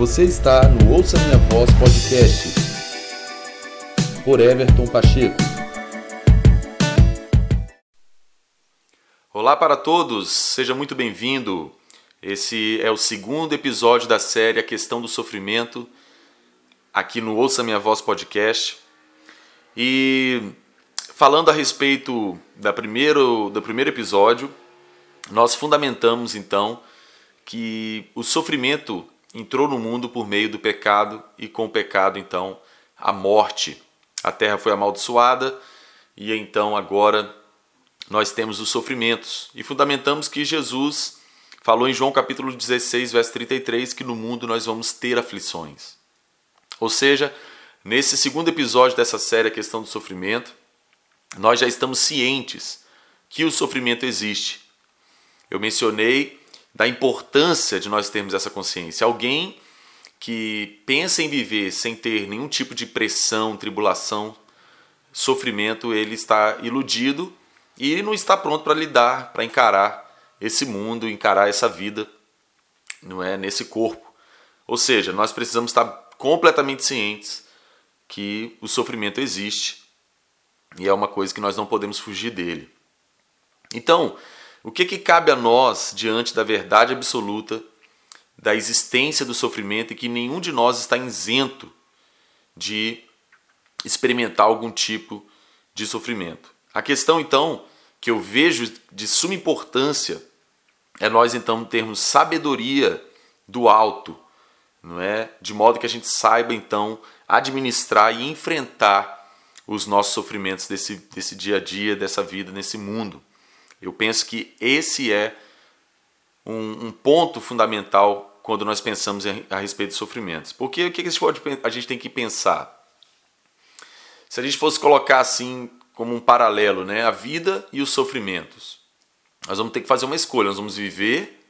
Você está no Ouça Minha Voz Podcast por Everton Pacheco. Olá para todos, seja muito bem-vindo. Esse é o segundo episódio da série A Questão do Sofrimento, aqui no Ouça Minha Voz Podcast. E falando a respeito da primeiro, do primeiro episódio, nós fundamentamos então que o sofrimento entrou no mundo por meio do pecado e com o pecado então a morte. A terra foi amaldiçoada e então agora nós temos os sofrimentos e fundamentamos que Jesus falou em João capítulo 16, verso 33 que no mundo nós vamos ter aflições. Ou seja, nesse segundo episódio dessa série a questão do sofrimento, nós já estamos cientes que o sofrimento existe. Eu mencionei da importância de nós termos essa consciência. Alguém que pensa em viver sem ter nenhum tipo de pressão, tribulação, sofrimento, ele está iludido e não está pronto para lidar, para encarar esse mundo, encarar essa vida, não é nesse corpo. Ou seja, nós precisamos estar completamente cientes que o sofrimento existe e é uma coisa que nós não podemos fugir dele. Então, o que, que cabe a nós diante da verdade absoluta da existência do sofrimento e que nenhum de nós está isento de experimentar algum tipo de sofrimento? A questão, então, que eu vejo de suma importância é nós então termos sabedoria do alto, não é? De modo que a gente saiba então administrar e enfrentar os nossos sofrimentos desse, desse dia a dia, dessa vida, nesse mundo. Eu penso que esse é um, um ponto fundamental quando nós pensamos a respeito de sofrimentos. Porque o que a gente, a gente tem que pensar? Se a gente fosse colocar assim como um paralelo, né, a vida e os sofrimentos, nós vamos ter que fazer uma escolha. Nós vamos viver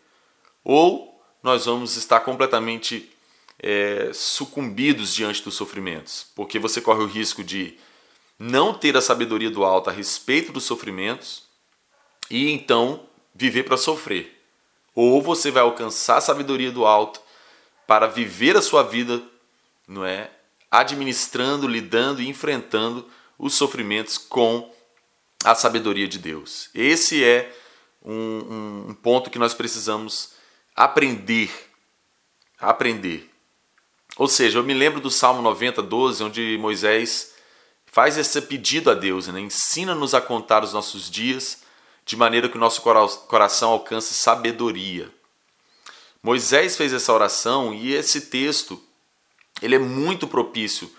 ou nós vamos estar completamente é, sucumbidos diante dos sofrimentos, porque você corre o risco de não ter a sabedoria do alto a respeito dos sofrimentos e então viver para sofrer. Ou você vai alcançar a sabedoria do alto para viver a sua vida, não é? Administrando, lidando e enfrentando os sofrimentos com a sabedoria de Deus. Esse é um, um ponto que nós precisamos aprender. Aprender. Ou seja, eu me lembro do Salmo 90, 12, onde Moisés faz esse pedido a Deus, né? ensina-nos a contar os nossos dias de maneira que o nosso coração alcance sabedoria. Moisés fez essa oração e esse texto ele é muito propício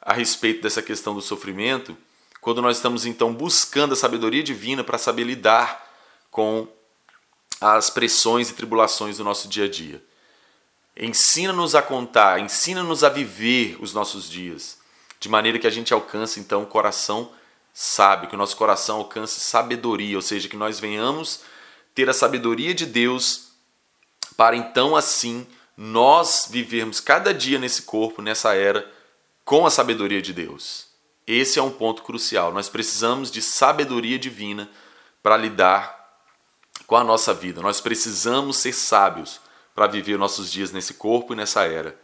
a respeito dessa questão do sofrimento, quando nós estamos então buscando a sabedoria divina para saber lidar com as pressões e tribulações do nosso dia a dia. Ensina-nos a contar, ensina-nos a viver os nossos dias, de maneira que a gente alcance então o coração sábio, que o nosso coração alcance sabedoria, ou seja, que nós venhamos ter a sabedoria de Deus para então assim nós vivermos cada dia nesse corpo, nessa era, com a sabedoria de Deus. Esse é um ponto crucial. Nós precisamos de sabedoria divina para lidar com a nossa vida. Nós precisamos ser sábios para viver nossos dias nesse corpo e nessa era.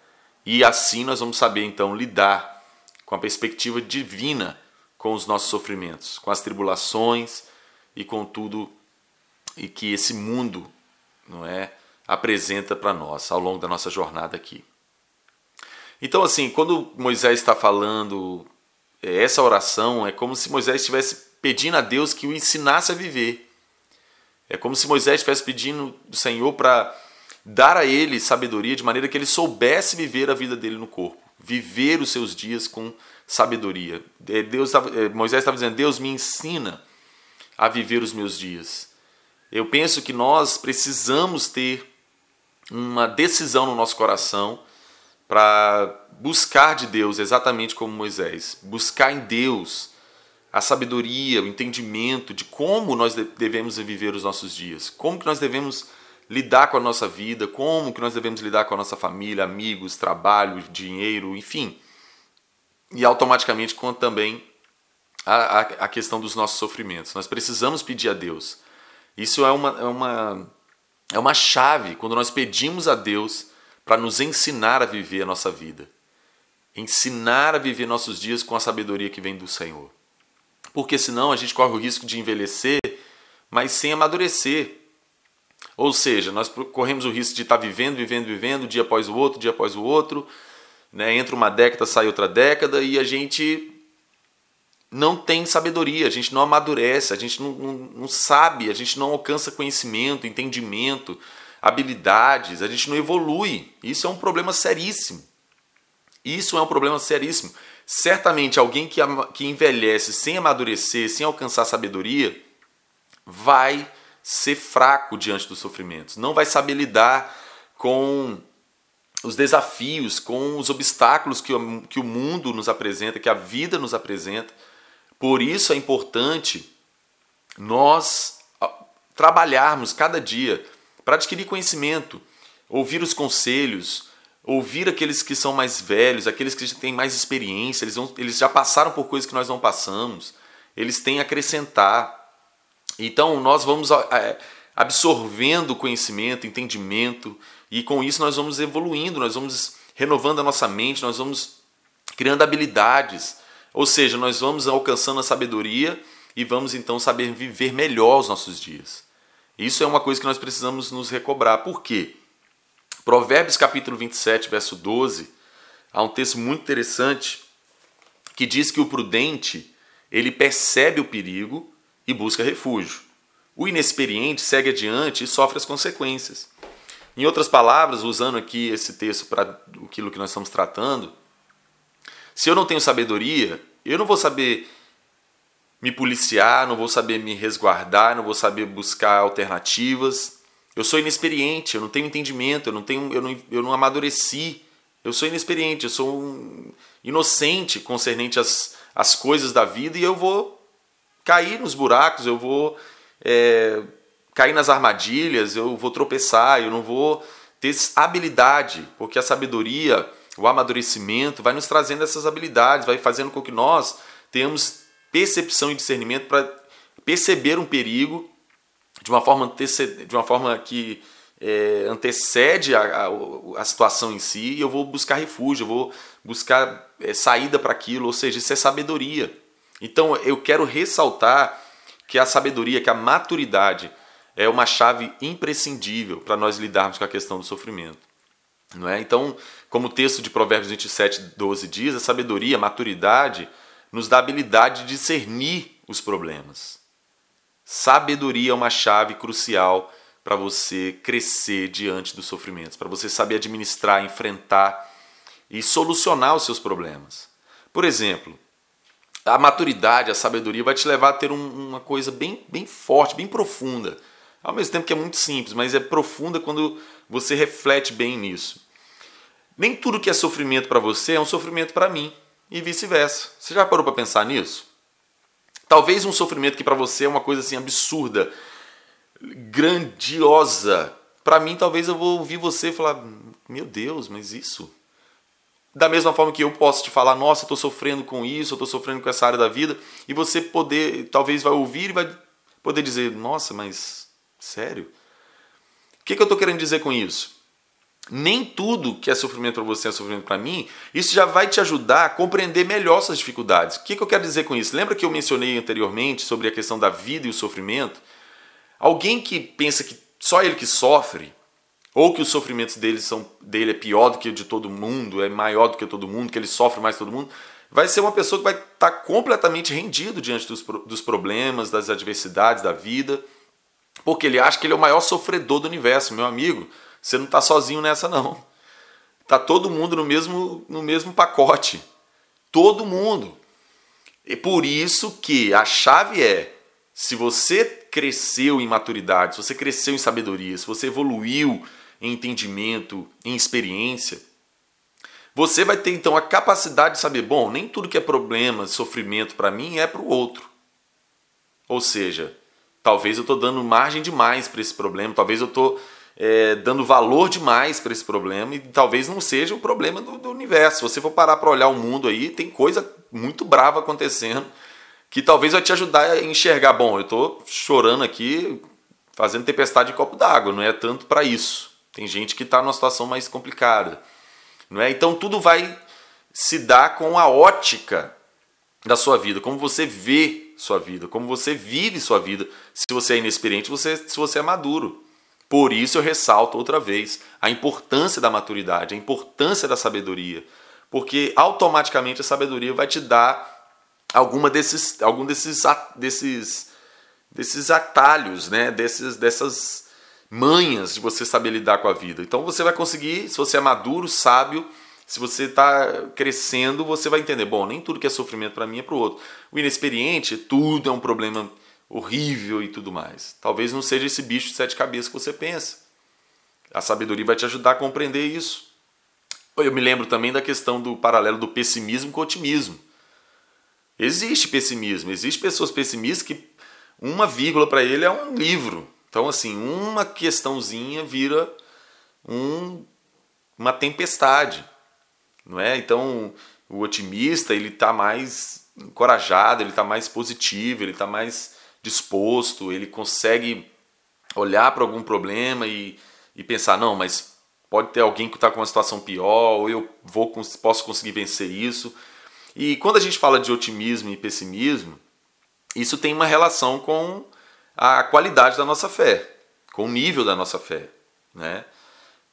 E assim nós vamos saber então lidar com a perspectiva divina com os nossos sofrimentos, com as tribulações e com tudo e que esse mundo, não é, apresenta para nós ao longo da nossa jornada aqui. Então assim, quando Moisés está falando é, essa oração, é como se Moisés estivesse pedindo a Deus que o ensinasse a viver. É como se Moisés estivesse pedindo do Senhor para dar a ele sabedoria de maneira que ele soubesse viver a vida dele no corpo, viver os seus dias com sabedoria. É, Deus, é, Moisés estava dizendo: Deus me ensina a viver os meus dias. Eu penso que nós precisamos ter uma decisão no nosso coração para buscar de Deus, exatamente como Moisés, buscar em Deus a sabedoria, o entendimento de como nós devemos viver os nossos dias, como que nós devemos lidar com a nossa vida, como que nós devemos lidar com a nossa família, amigos, trabalho, dinheiro, enfim. E automaticamente com também a, a, a questão dos nossos sofrimentos. Nós precisamos pedir a Deus. Isso é uma, é uma, é uma chave quando nós pedimos a Deus para nos ensinar a viver a nossa vida. Ensinar a viver nossos dias com a sabedoria que vem do Senhor. Porque senão a gente corre o risco de envelhecer, mas sem amadurecer. Ou seja, nós corremos o risco de estar vivendo, vivendo, vivendo, dia após o outro, dia após o outro. Né? Entra uma década, sai outra década e a gente não tem sabedoria, a gente não amadurece, a gente não, não, não sabe, a gente não alcança conhecimento, entendimento, habilidades, a gente não evolui. Isso é um problema seríssimo. Isso é um problema seríssimo. Certamente alguém que, que envelhece sem amadurecer, sem alcançar sabedoria, vai ser fraco diante dos sofrimentos, não vai saber lidar com os desafios, com os obstáculos que o, que o mundo nos apresenta, que a vida nos apresenta. Por isso é importante nós trabalharmos cada dia para adquirir conhecimento, ouvir os conselhos, ouvir aqueles que são mais velhos, aqueles que têm mais experiência, eles, vão, eles já passaram por coisas que nós não passamos, eles têm a acrescentar. Então nós vamos é, absorvendo conhecimento, entendimento, e com isso nós vamos evoluindo, nós vamos renovando a nossa mente, nós vamos criando habilidades, ou seja, nós vamos alcançando a sabedoria e vamos então saber viver melhor os nossos dias. Isso é uma coisa que nós precisamos nos recobrar. Por quê? Provérbios capítulo 27, verso 12, há um texto muito interessante que diz que o prudente, ele percebe o perigo e busca refúgio. O inexperiente segue adiante e sofre as consequências. Em outras palavras, usando aqui esse texto para aquilo que nós estamos tratando, se eu não tenho sabedoria, eu não vou saber me policiar, não vou saber me resguardar, não vou saber buscar alternativas. Eu sou inexperiente, eu não tenho entendimento, eu não tenho, eu não, eu não amadureci. Eu sou inexperiente, eu sou um inocente concernente às, às coisas da vida e eu vou cair nos buracos, eu vou é, cair nas armadilhas, eu vou tropeçar, eu não vou ter habilidade, porque a sabedoria, o amadurecimento vai nos trazendo essas habilidades, vai fazendo com que nós tenhamos percepção e discernimento para perceber um perigo de uma forma, de uma forma que é, antecede a, a, a, situação em si e eu vou buscar refúgio, eu vou buscar é, saída para aquilo, ou seja, isso é sabedoria. Então eu quero ressaltar que a sabedoria, que a maturidade é uma chave imprescindível para nós lidarmos com a questão do sofrimento. Não é? Então, como o texto de Provérbios 27, 12 diz, a sabedoria, a maturidade, nos dá a habilidade de discernir os problemas. Sabedoria é uma chave crucial para você crescer diante dos sofrimentos, para você saber administrar, enfrentar e solucionar os seus problemas. Por exemplo, a maturidade, a sabedoria vai te levar a ter um, uma coisa bem, bem forte, bem profunda. Ao mesmo tempo que é muito simples, mas é profunda quando você reflete bem nisso. Nem tudo que é sofrimento para você é um sofrimento para mim e vice-versa. Você já parou para pensar nisso? Talvez um sofrimento que para você é uma coisa assim absurda, grandiosa. Para mim, talvez eu vou ouvir você falar: Meu Deus, mas isso? Da mesma forma que eu posso te falar: Nossa, estou sofrendo com isso, estou sofrendo com essa área da vida. E você poder, talvez vai ouvir e vai poder dizer: Nossa, mas sério? O que, que eu estou querendo dizer com isso? nem tudo que é sofrimento para você é sofrimento para mim, isso já vai te ajudar a compreender melhor suas dificuldades. O que, que eu quero dizer com isso? Lembra que eu mencionei anteriormente sobre a questão da vida e o sofrimento? Alguém que pensa que só ele que sofre, ou que os sofrimentos dele, são, dele é pior do que o de todo mundo, é maior do que todo mundo, que ele sofre mais que todo mundo, vai ser uma pessoa que vai estar tá completamente rendido diante dos, dos problemas, das adversidades da vida, porque ele acha que ele é o maior sofredor do universo, meu amigo. Você não está sozinho nessa, não. Tá todo mundo no mesmo, no mesmo pacote. Todo mundo. E por isso que a chave é: se você cresceu em maturidade, se você cresceu em sabedoria, se você evoluiu em entendimento, em experiência, você vai ter então a capacidade de saber, bom, nem tudo que é problema, sofrimento para mim é para o outro. Ou seja, talvez eu estou dando margem demais para esse problema, talvez eu estou é, dando valor demais para esse problema e talvez não seja o problema do, do universo. Se você for parar para olhar o mundo aí, tem coisa muito brava acontecendo que talvez vai te ajudar a enxergar. Bom, eu estou chorando aqui, fazendo tempestade de copo d'água, não é tanto para isso. Tem gente que está numa situação mais complicada, não é? Então tudo vai se dar com a ótica da sua vida, como você vê sua vida, como você vive sua vida. Se você é inexperiente, você, se você é maduro. Por isso eu ressalto outra vez a importância da maturidade, a importância da sabedoria, porque automaticamente a sabedoria vai te dar alguma desses, algum desses, desses, desses atalhos, né? desses, dessas manhas de você saber lidar com a vida. Então você vai conseguir, se você é maduro, sábio, se você está crescendo, você vai entender, bom, nem tudo que é sofrimento para mim é para o outro. O inexperiente, tudo é um problema horrível e tudo mais. Talvez não seja esse bicho de sete cabeças que você pensa. A sabedoria vai te ajudar a compreender isso. Eu me lembro também da questão do paralelo do pessimismo com o otimismo. Existe pessimismo, existe pessoas pessimistas que uma vírgula para ele é um livro. Então, assim, uma questãozinha vira um, uma tempestade não é? Então, o otimista, ele está mais encorajado, ele está mais positivo, ele está mais disposto, ele consegue olhar para algum problema e, e pensar, não, mas pode ter alguém que está com uma situação pior, ou eu vou posso conseguir vencer isso. E quando a gente fala de otimismo e pessimismo, isso tem uma relação com a qualidade da nossa fé, com o nível da nossa fé, né?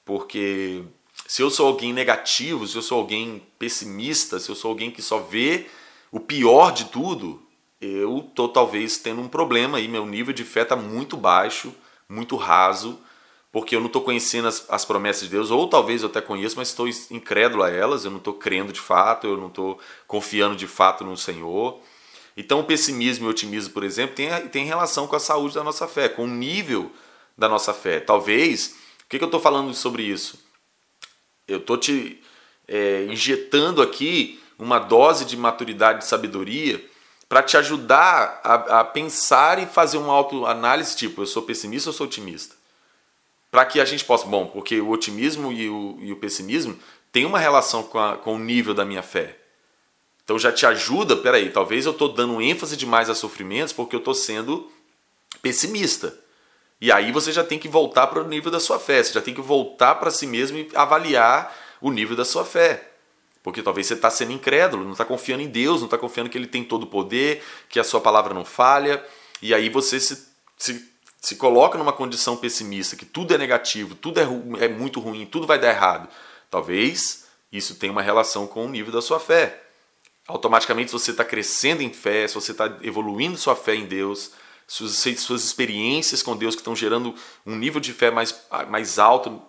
Porque se eu sou alguém negativo, se eu sou alguém pessimista, se eu sou alguém que só vê o pior de tudo, eu tô talvez tendo um problema aí, meu nível de fé está muito baixo, muito raso, porque eu não estou conhecendo as, as, promessas de Deus, ou talvez eu até conheço, mas estou incrédulo a elas, eu não estou crendo de fato, eu não estou confiando de fato no Senhor. Então o pessimismo e o otimismo, por exemplo, tem, tem relação com a saúde da nossa fé, com o nível da nossa fé. Talvez, o que, que eu estou falando sobre isso? Eu estou te é, injetando aqui uma dose de maturidade e sabedoria para te ajudar a, a, pensar e fazer uma autoanálise tipo, eu sou pessimista ou sou otimista? Para que a gente possa, bom, porque o otimismo e o, e o pessimismo tem uma relação com, a, com o nível da minha fé. Então já te ajuda, peraí, talvez eu estou dando ênfase demais a sofrimentos porque eu estou sendo pessimista. E aí você já tem que voltar para o nível da sua fé, você já tem que voltar para si mesmo e avaliar o nível da sua fé. Porque talvez você está sendo incrédulo, não está confiando em Deus, não está confiando que Ele tem todo o poder, que a sua palavra não falha. E aí você se, se, se coloca numa condição pessimista, que tudo é negativo, tudo é, é muito ruim, tudo vai dar errado. Talvez isso tenha uma relação com o nível da sua fé. Automaticamente, se você está crescendo em fé, se você está evoluindo sua fé em Deus, suas, suas experiências com Deus que estão gerando um nível de fé mais, mais alto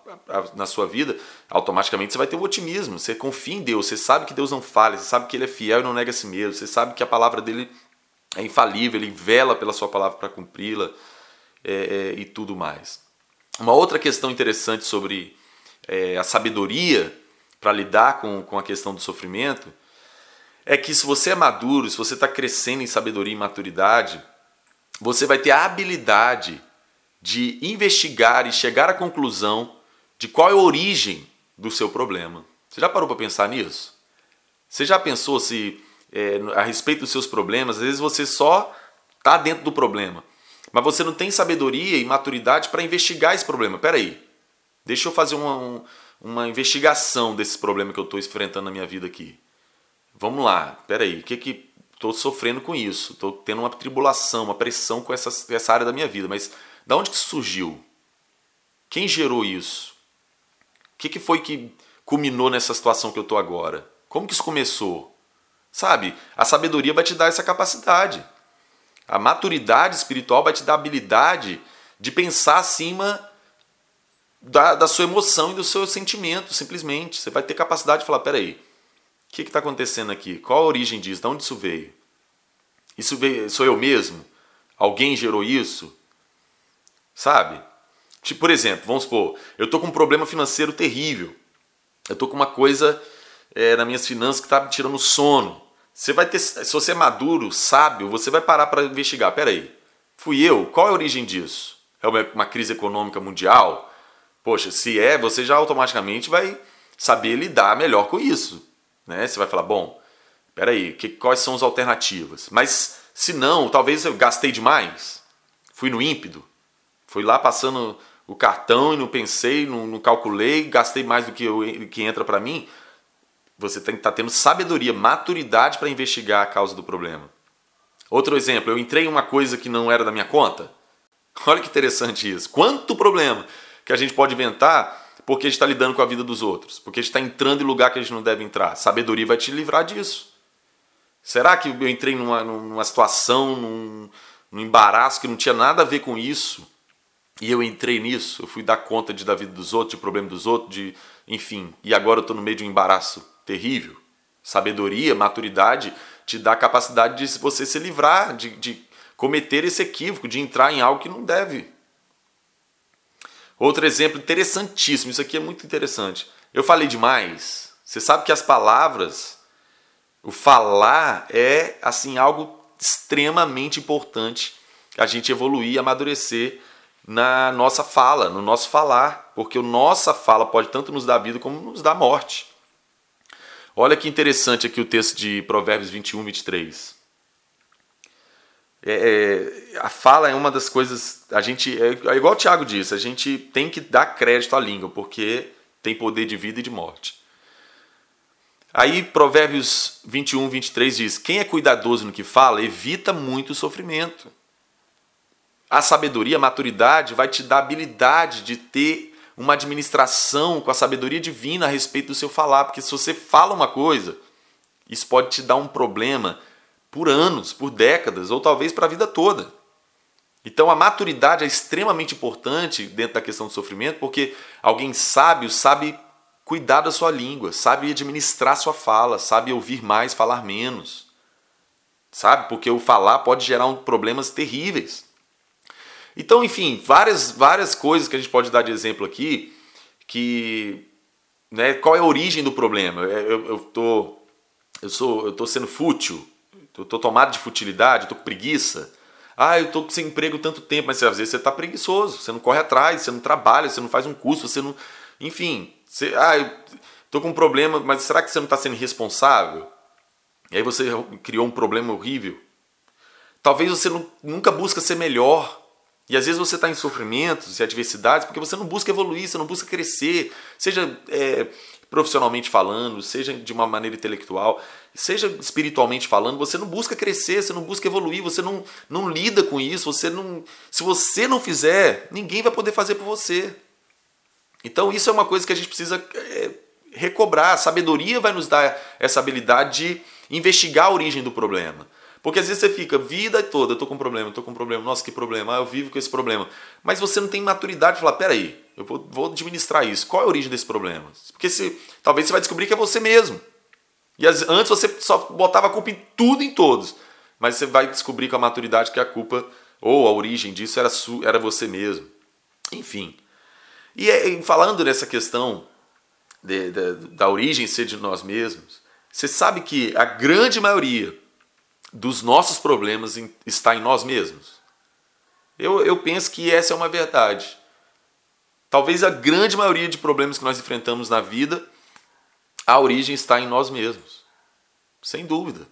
na sua vida, automaticamente você vai ter um otimismo. Você confia em Deus, você sabe que Deus não falha, você sabe que Ele é fiel e não nega a si mesmo, você sabe que a palavra dele é infalível, Ele vela pela sua palavra para cumpri-la é, é, e tudo mais. Uma outra questão interessante sobre é, a sabedoria para lidar com, com a questão do sofrimento é que se você é maduro, se você está crescendo em sabedoria e maturidade, você vai ter a habilidade de investigar e chegar à conclusão de qual é a origem do seu problema. Você já parou para pensar nisso? Você já pensou se é, a respeito dos seus problemas, às vezes você só está dentro do problema, mas você não tem sabedoria e maturidade para investigar esse problema. Peraí, deixa eu fazer uma, uma investigação desse problema que eu estou enfrentando na minha vida aqui. Vamos lá, peraí, o que que estou sofrendo com isso, estou tendo uma tribulação, uma pressão com essa, essa área da minha vida, mas da onde que surgiu? Quem gerou isso? O que, que foi que culminou nessa situação que eu estou agora? Como que isso começou? Sabe, a sabedoria vai te dar essa capacidade. A maturidade espiritual vai te dar a habilidade de pensar acima da, da sua emoção e do seu sentimento, simplesmente. Você vai ter capacidade de falar: peraí, que está acontecendo aqui? Qual a origem disso? De onde isso veio? Isso veio, sou eu mesmo? Alguém gerou isso? Sabe? Tipo, por exemplo, vamos supor, eu estou com um problema financeiro terrível. Eu estou com uma coisa é, nas minhas finanças que está me tirando sono. Você vai ter, se você é maduro, sábio, você vai parar para investigar. Peraí, fui eu? Qual é a origem disso? É uma, uma crise econômica mundial? Poxa, se é, você já automaticamente vai saber lidar melhor com isso. Né? Você vai falar, bom, peraí, que, quais são as alternativas? Mas se não, talvez eu gastei demais, fui no ímpeto, fui lá passando o cartão e não pensei, não, não calculei, gastei mais do que, eu, que entra para mim. Você tem que estar tá tendo sabedoria, maturidade para investigar a causa do problema. Outro exemplo, eu entrei em uma coisa que não era da minha conta. Olha que interessante isso. Quanto problema que a gente pode inventar porque a gente está lidando com a vida dos outros, porque a gente está entrando em lugar que a gente não deve entrar. Sabedoria vai te livrar disso. Será que eu entrei numa, numa situação, num, num embaraço que não tinha nada a ver com isso? E eu entrei nisso, eu fui dar conta de da vida dos outros, de problema dos outros, de enfim, e agora eu estou no meio de um embaraço terrível. Sabedoria, maturidade te dá a capacidade de você se livrar, de, de cometer esse equívoco, de entrar em algo que não deve. Outro exemplo interessantíssimo, isso aqui é muito interessante. Eu falei demais. Você sabe que as palavras, o falar é assim algo extremamente importante a gente evoluir e amadurecer na nossa fala, no nosso falar, porque a nossa fala pode tanto nos dar vida como nos dar morte. Olha que interessante aqui o texto de Provérbios 21, 23. É, é, a fala é uma das coisas. A gente é, é igual o Tiago disse, a gente tem que dar crédito à língua, porque tem poder de vida e de morte. Aí Provérbios 21, 23 diz: Quem é cuidadoso no que fala, evita muito o sofrimento. A sabedoria, a maturidade vai te dar habilidade de ter uma administração com a sabedoria divina a respeito do seu falar, porque se você fala uma coisa, isso pode te dar um problema por anos, por décadas, ou talvez para a vida toda. Então a maturidade é extremamente importante dentro da questão do sofrimento, porque alguém sábio sabe cuidar da sua língua, sabe administrar sua fala, sabe ouvir mais, falar menos. Sabe? Porque o falar pode gerar problemas terríveis. Então, enfim, várias, várias coisas que a gente pode dar de exemplo aqui, que né, qual é a origem do problema? Eu, eu, eu, tô, eu, sou, eu tô sendo fútil, eu tô tomado de futilidade, eu tô com preguiça. Ah, eu tô sem emprego tanto tempo, mas às vezes você tá preguiçoso, você não corre atrás, você não trabalha, você não faz um curso, você não. Enfim, você, ah, eu tô com um problema, mas será que você não está sendo responsável? E aí você criou um problema horrível. Talvez você não, nunca busca ser melhor. E às vezes você está em sofrimentos e adversidades porque você não busca evoluir, você não busca crescer, seja é, profissionalmente falando, seja de uma maneira intelectual, seja espiritualmente falando, você não busca crescer, você não busca evoluir, você não, não lida com isso, você não. Se você não fizer, ninguém vai poder fazer por você. Então isso é uma coisa que a gente precisa é, recobrar. A sabedoria vai nos dar essa habilidade de investigar a origem do problema. Porque às vezes você fica vida toda, eu tô com um problema, eu tô com um problema, nossa, que problema, ah, eu vivo com esse problema. Mas você não tem maturidade de falar, peraí, eu vou, vou administrar isso. Qual é a origem desse problema? Porque se, talvez você vai descobrir que é você mesmo. E as, antes você só botava a culpa em tudo e em todos. Mas você vai descobrir com a maturidade que a culpa, ou a origem disso, era, su, era você mesmo. Enfim. E é, falando nessa questão de, de, da origem ser de nós mesmos, você sabe que a grande maioria dos nossos problemas está em nós mesmos? Eu, eu penso que essa é uma verdade. Talvez a grande maioria de problemas que nós enfrentamos na vida, a origem está em nós mesmos. Sem dúvida.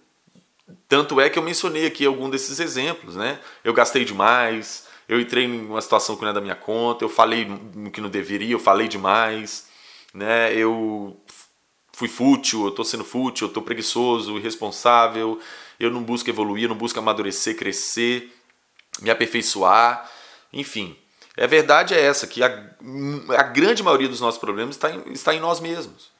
Tanto é que eu mencionei aqui algum desses exemplos, né? Eu gastei demais, eu entrei em uma situação que não é da minha conta, eu falei no que não deveria, eu falei demais, né? Eu fui fútil, eu estou sendo fútil, eu estou preguiçoso, irresponsável, eu não busco evoluir, não busco amadurecer, crescer, me aperfeiçoar, enfim. A verdade é essa, que a, a grande maioria dos nossos problemas está em, está em nós mesmos.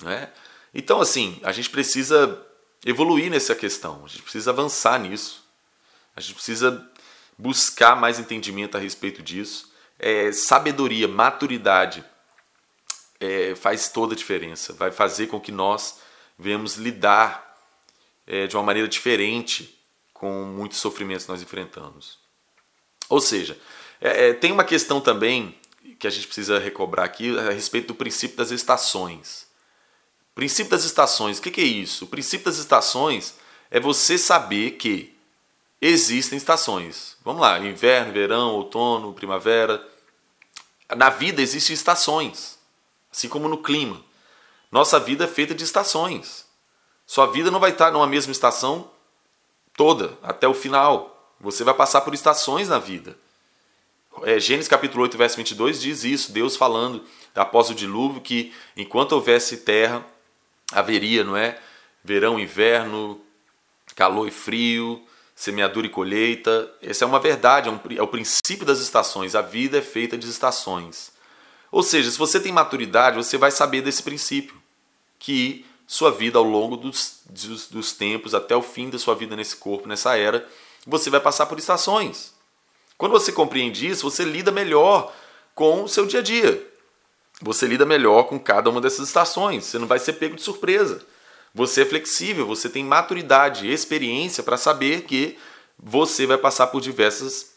Né? Então, assim, a gente precisa evoluir nessa questão, a gente precisa avançar nisso, a gente precisa buscar mais entendimento a respeito disso. É, sabedoria, maturidade é, faz toda a diferença, vai fazer com que nós venhamos lidar é, de uma maneira diferente com muitos sofrimentos que nós enfrentamos. Ou seja, é, é, tem uma questão também que a gente precisa recobrar aqui a respeito do princípio das estações. Princípio das estações, o que, que é isso? O princípio das estações é você saber que existem estações. Vamos lá, inverno, verão, outono, primavera. Na vida existem estações, assim como no clima. Nossa vida é feita de estações. Sua vida não vai estar numa mesma estação toda, até o final. Você vai passar por estações na vida. É, Gênesis capítulo 8, verso 22 diz isso, Deus falando após o dilúvio que enquanto houvesse terra, haveria, não é? Verão, inverno, calor e frio, semeadura e colheita. Essa é uma verdade, é, um, é o princípio das estações. A vida é feita de estações. Ou seja, se você tem maturidade, você vai saber desse princípio, que sua vida ao longo dos, dos, dos tempos, até o fim da sua vida nesse corpo, nessa era, você vai passar por estações. Quando você compreende isso, você lida melhor com o seu dia a dia. Você lida melhor com cada uma dessas estações. Você não vai ser pego de surpresa. Você é flexível, você tem maturidade, experiência para saber que você vai passar por diversas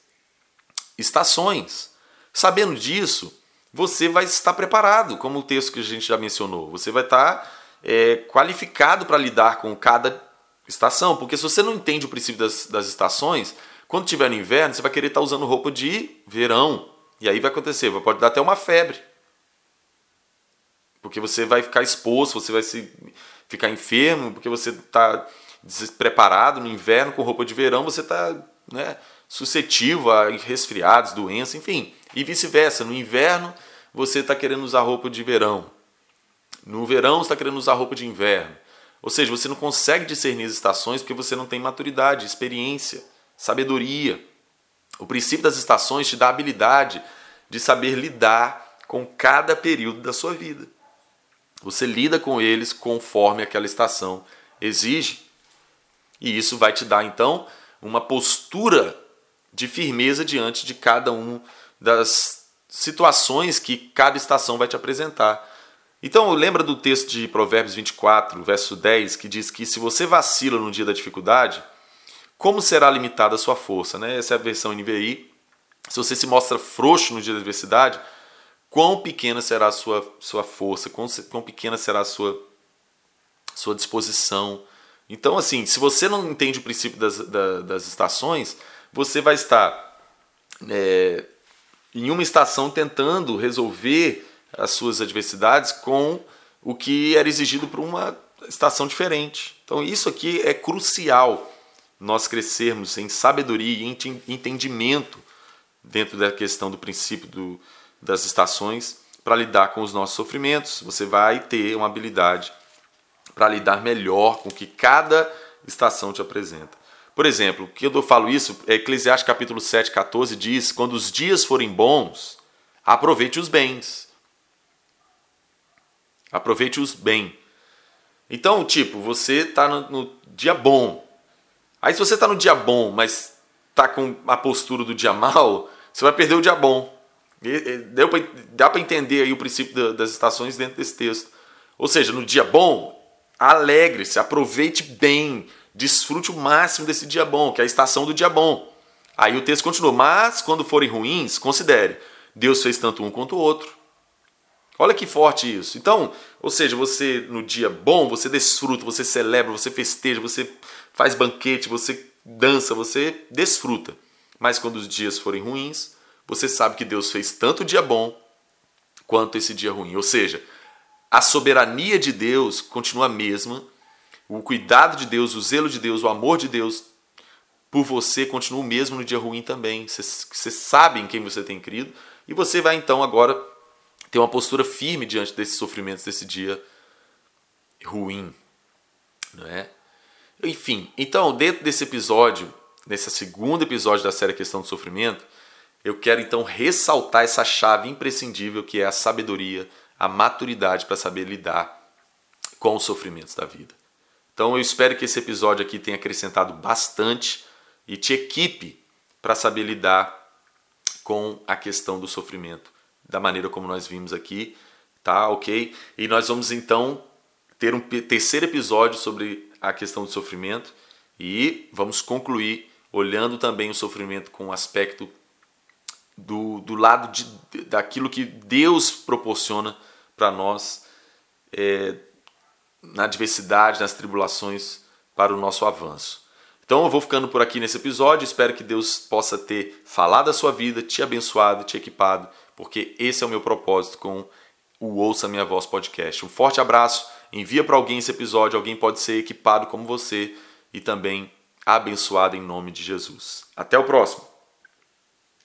estações. Sabendo disso, você vai estar preparado, como o texto que a gente já mencionou. Você vai estar é, qualificado para lidar com cada estação, porque se você não entende o princípio das, das estações, quando tiver no inverno, você vai querer estar usando roupa de verão. E aí vai acontecer, pode dar até uma febre. Porque você vai ficar exposto, você vai se ficar enfermo, porque você está despreparado no inverno com roupa de verão, você está né, suscetível a resfriados, doenças, enfim. E vice-versa, no inverno você está querendo usar roupa de verão. No verão você está querendo usar roupa de inverno. Ou seja, você não consegue discernir as estações porque você não tem maturidade, experiência sabedoria. O princípio das estações te dá a habilidade de saber lidar com cada período da sua vida. Você lida com eles conforme aquela estação exige. E isso vai te dar então uma postura de firmeza diante de cada um das situações que cada estação vai te apresentar. Então, lembra do texto de Provérbios 24, verso 10, que diz que se você vacila no dia da dificuldade, como será limitada a sua força? Né? Essa é a versão NVI. Se você se mostra frouxo no dia da adversidade, quão pequena será a sua, sua força, quão, quão pequena será a sua, sua disposição. Então, assim, se você não entende o princípio das, das, das estações, você vai estar é, em uma estação tentando resolver as suas adversidades com o que era exigido para uma estação diferente. Então, isso aqui é crucial nós crescermos em sabedoria e em entendimento dentro da questão do princípio do, das estações para lidar com os nossos sofrimentos. Você vai ter uma habilidade para lidar melhor com o que cada estação te apresenta. Por exemplo, que eu falo isso, é Eclesiastes capítulo 7, 14 diz: quando os dias forem bons, aproveite os bens. Aproveite-os bem. Então, tipo, você está no, no dia bom, Aí se você está no dia bom, mas está com a postura do dia mal, você vai perder o dia bom. Deu pra, dá para entender aí o princípio das estações dentro desse texto. Ou seja, no dia bom, alegre-se, aproveite bem, desfrute o máximo desse dia bom, que é a estação do dia bom. Aí o texto continua, mas quando forem ruins, considere, Deus fez tanto um quanto o outro. Olha que forte isso. Então, ou seja, você no dia bom, você desfruta, você celebra, você festeja, você faz banquete, você dança, você desfruta. Mas quando os dias forem ruins, você sabe que Deus fez tanto o dia bom quanto esse dia ruim. Ou seja, a soberania de Deus continua a mesma, o cuidado de Deus, o zelo de Deus, o amor de Deus por você continua o mesmo no dia ruim também. Você, sabe em quem você tem crido e você vai então agora ter uma postura firme diante desses sofrimentos desse dia ruim, não é? Enfim, então, dentro desse episódio, nesse segundo episódio da série Questão do Sofrimento, eu quero então ressaltar essa chave imprescindível que é a sabedoria, a maturidade para saber lidar com os sofrimentos da vida. Então eu espero que esse episódio aqui tenha acrescentado bastante e te equipe para saber lidar com a questão do sofrimento da maneira como nós vimos aqui, tá? OK? E nós vamos então ter um terceiro episódio sobre a questão do sofrimento e vamos concluir olhando também o sofrimento com o aspecto do, do lado de, daquilo que Deus proporciona para nós é, na diversidade, nas tribulações, para o nosso avanço. Então eu vou ficando por aqui nesse episódio, espero que Deus possa ter falado a sua vida, te abençoado, te equipado, porque esse é o meu propósito com o Ouça Minha Voz podcast. Um forte abraço envia para alguém esse episódio, alguém pode ser equipado como você e também abençoado em nome de Jesus. Até o próximo!